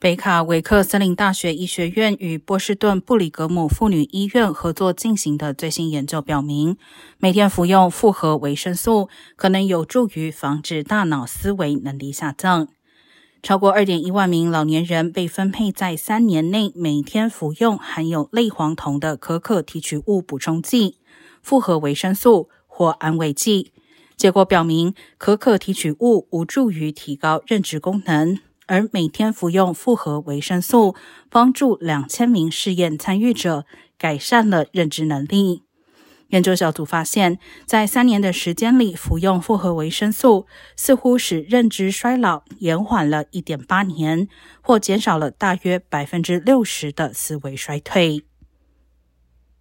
北卡维克森林大学医学院与波士顿布里格姆妇女医院合作进行的最新研究表明，每天服用复合维生素可能有助于防止大脑思维能力下降。超过二点一万名老年人被分配在三年内每天服用含有类黄酮的可可提取物补充剂、复合维生素或安慰剂。结果表明，可可提取物无助于提高认知功能。而每天服用复合维生素，帮助两千名试验参与者改善了认知能力。研究小组发现，在三年的时间里，服用复合维生素似乎使认知衰老延缓了一点八年，或减少了大约百分之六十的思维衰退。